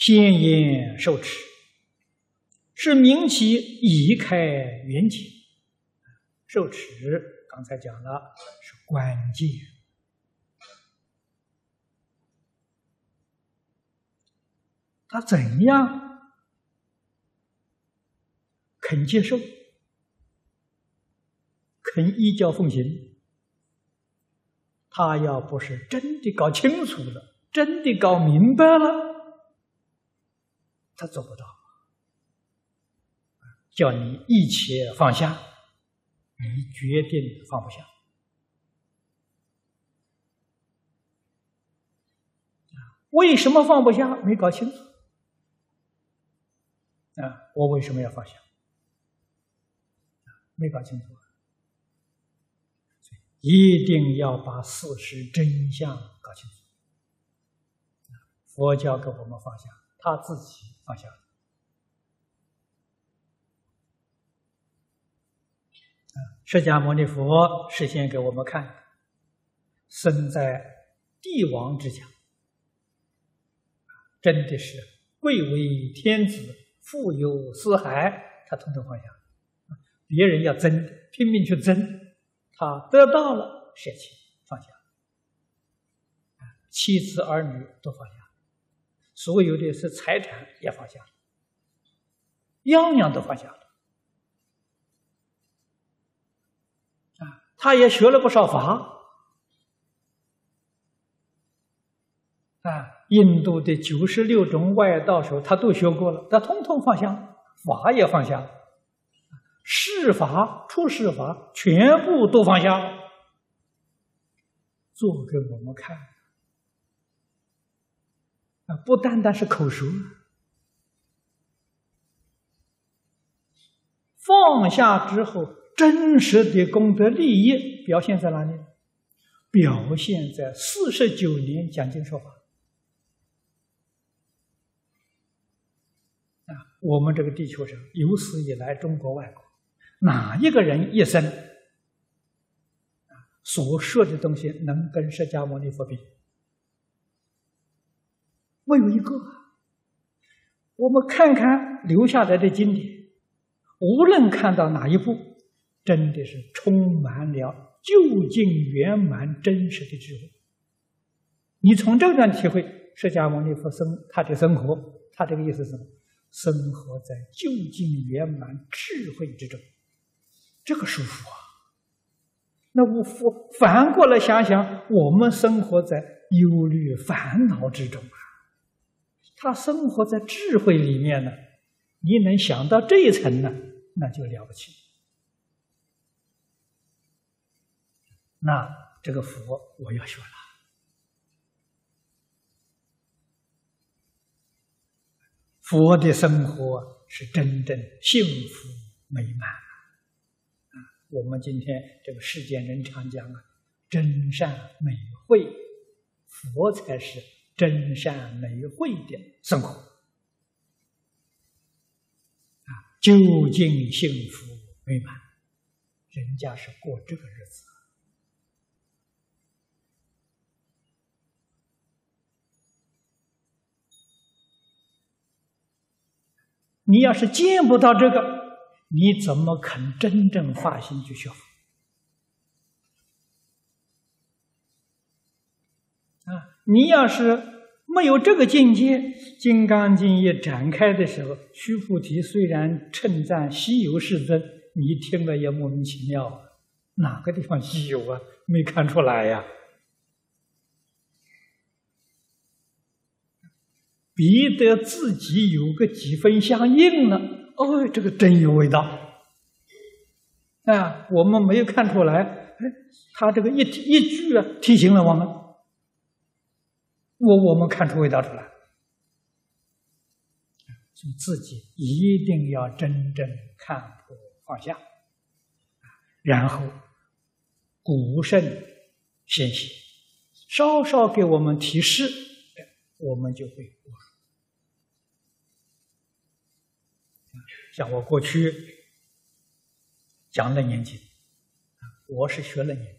先言受持，是明其已开缘起。受持刚才讲了是关键，他怎样肯接受？肯依教奉行，他要不是真的搞清楚了，真的搞明白了，他做不到。叫你一切放下，你决定放不下。为什么放不下？没搞清楚。啊，我为什么要放下？没搞清楚。一定要把事实真相搞清楚。佛教给我们放下，他自己放下。释迦牟尼佛示现给我们看，生在帝王之家，真的是贵为天子，富有四海，他统统放下。别人要争，拼命去争。他得到了，舍弃放下，妻子儿女都放下，所有的是财产也放下，样样都放下。啊，他也学了不少法，啊，印度的九十六种外道术他都学过了，他通通放下，法也放下。世法、出世法，全部都放下，做给我们看！不单单是口熟，放下之后，真实的功德利益表现在哪里？表现在四十九年讲经说法啊！我们这个地球上有史以来，中国外国。哪一个人一生所说的东西能跟释迦牟尼佛比？没有一个。我们看看留下来的经典，无论看到哪一部，真的是充满了究竟圆满真实的智慧。你从这段体会释迦牟尼佛生他的生活，他这个意思是什么？生活在究竟圆满智慧之中。这个舒服啊！那我反反过来想想，我们生活在忧虑烦恼之中啊，他生活在智慧里面呢。你能想到这一层呢，那就了不起。那这个佛我要学了，佛的生活是真正幸福美满。啊我们今天这个世间人常讲啊，真善美慧，佛才是真善美慧的生活啊，究竟幸福美满，人家是过这个日子。你要是见不到这个。你怎么肯真正发心去学佛？啊，你要是没有这个境界，《金刚经》一展开的时候，须菩提虽然称赞西游世尊，你听了也莫名其妙，哪个地方西游啊？没看出来呀？逼得自己有个几分相应了。哦，这个真有味道啊！我们没有看出来，哎，他这个一一句啊，提醒了我们，我我们看出味道出来，所以自己一定要真正看破放下，然后古圣先贤稍稍给我们提示，我们就会。像我过去讲楞严经，我是学楞严的，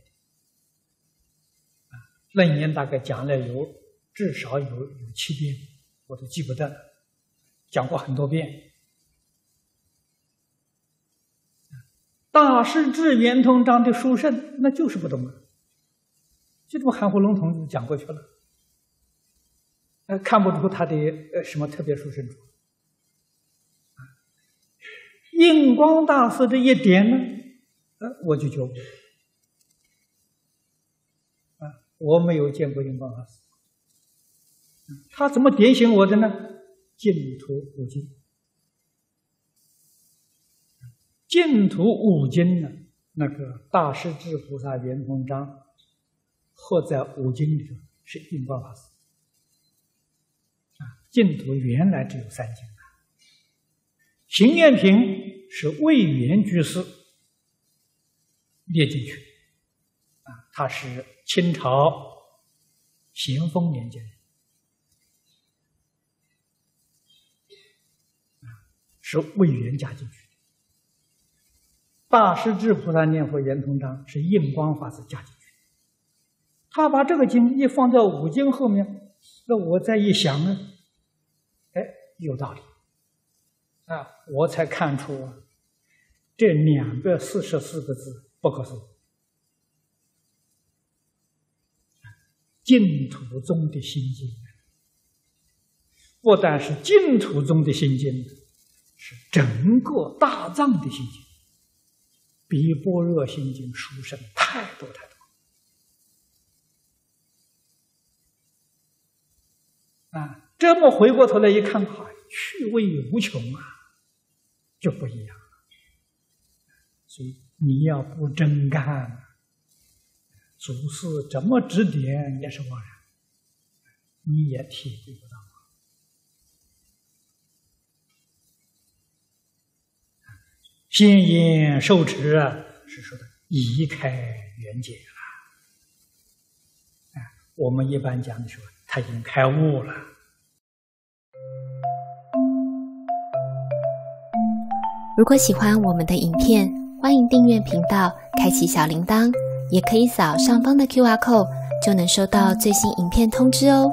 啊，楞严大概讲了有至少有有七遍，我都记不得了。讲过很多遍。大师至圆通章的书圣，那就是不懂啊，就这么含糊笼统的讲过去了，呃，看不出他的呃什么特别殊胜处。印光大师这一点呢，呃，我就觉悟。啊，我没有见过印光大师，他怎么点醒我的呢？净土五经，净土五经呢？那个大势至菩萨圆通章，或在五经里头是印光法师。啊，净土原来只有三经啊，行愿品。是魏源居士列进去，啊，他是清朝咸丰年间，啊，是魏源加进去的。大师至菩萨念佛圆通章是印光法师加进去的，他把这个经一放在五经后面，那我再一想呢，哎，有道理。啊，我才看出这两个四十四个字不可思议。净土中的心经，不但是净土中的心经，是整个大藏的心经，比般若心经殊胜太多太多。啊，这么回过头来一看，哈，趣味无穷啊！就不一样了，所以你要不真干，祖师怎么指点也是枉然，你也体会不到。先言受持啊，是说的移开缘解了。啊，我们一般讲的时候，他已经开悟了。如果喜欢我们的影片，欢迎订阅频道，开启小铃铛，也可以扫上方的 Q R code，就能收到最新影片通知哦。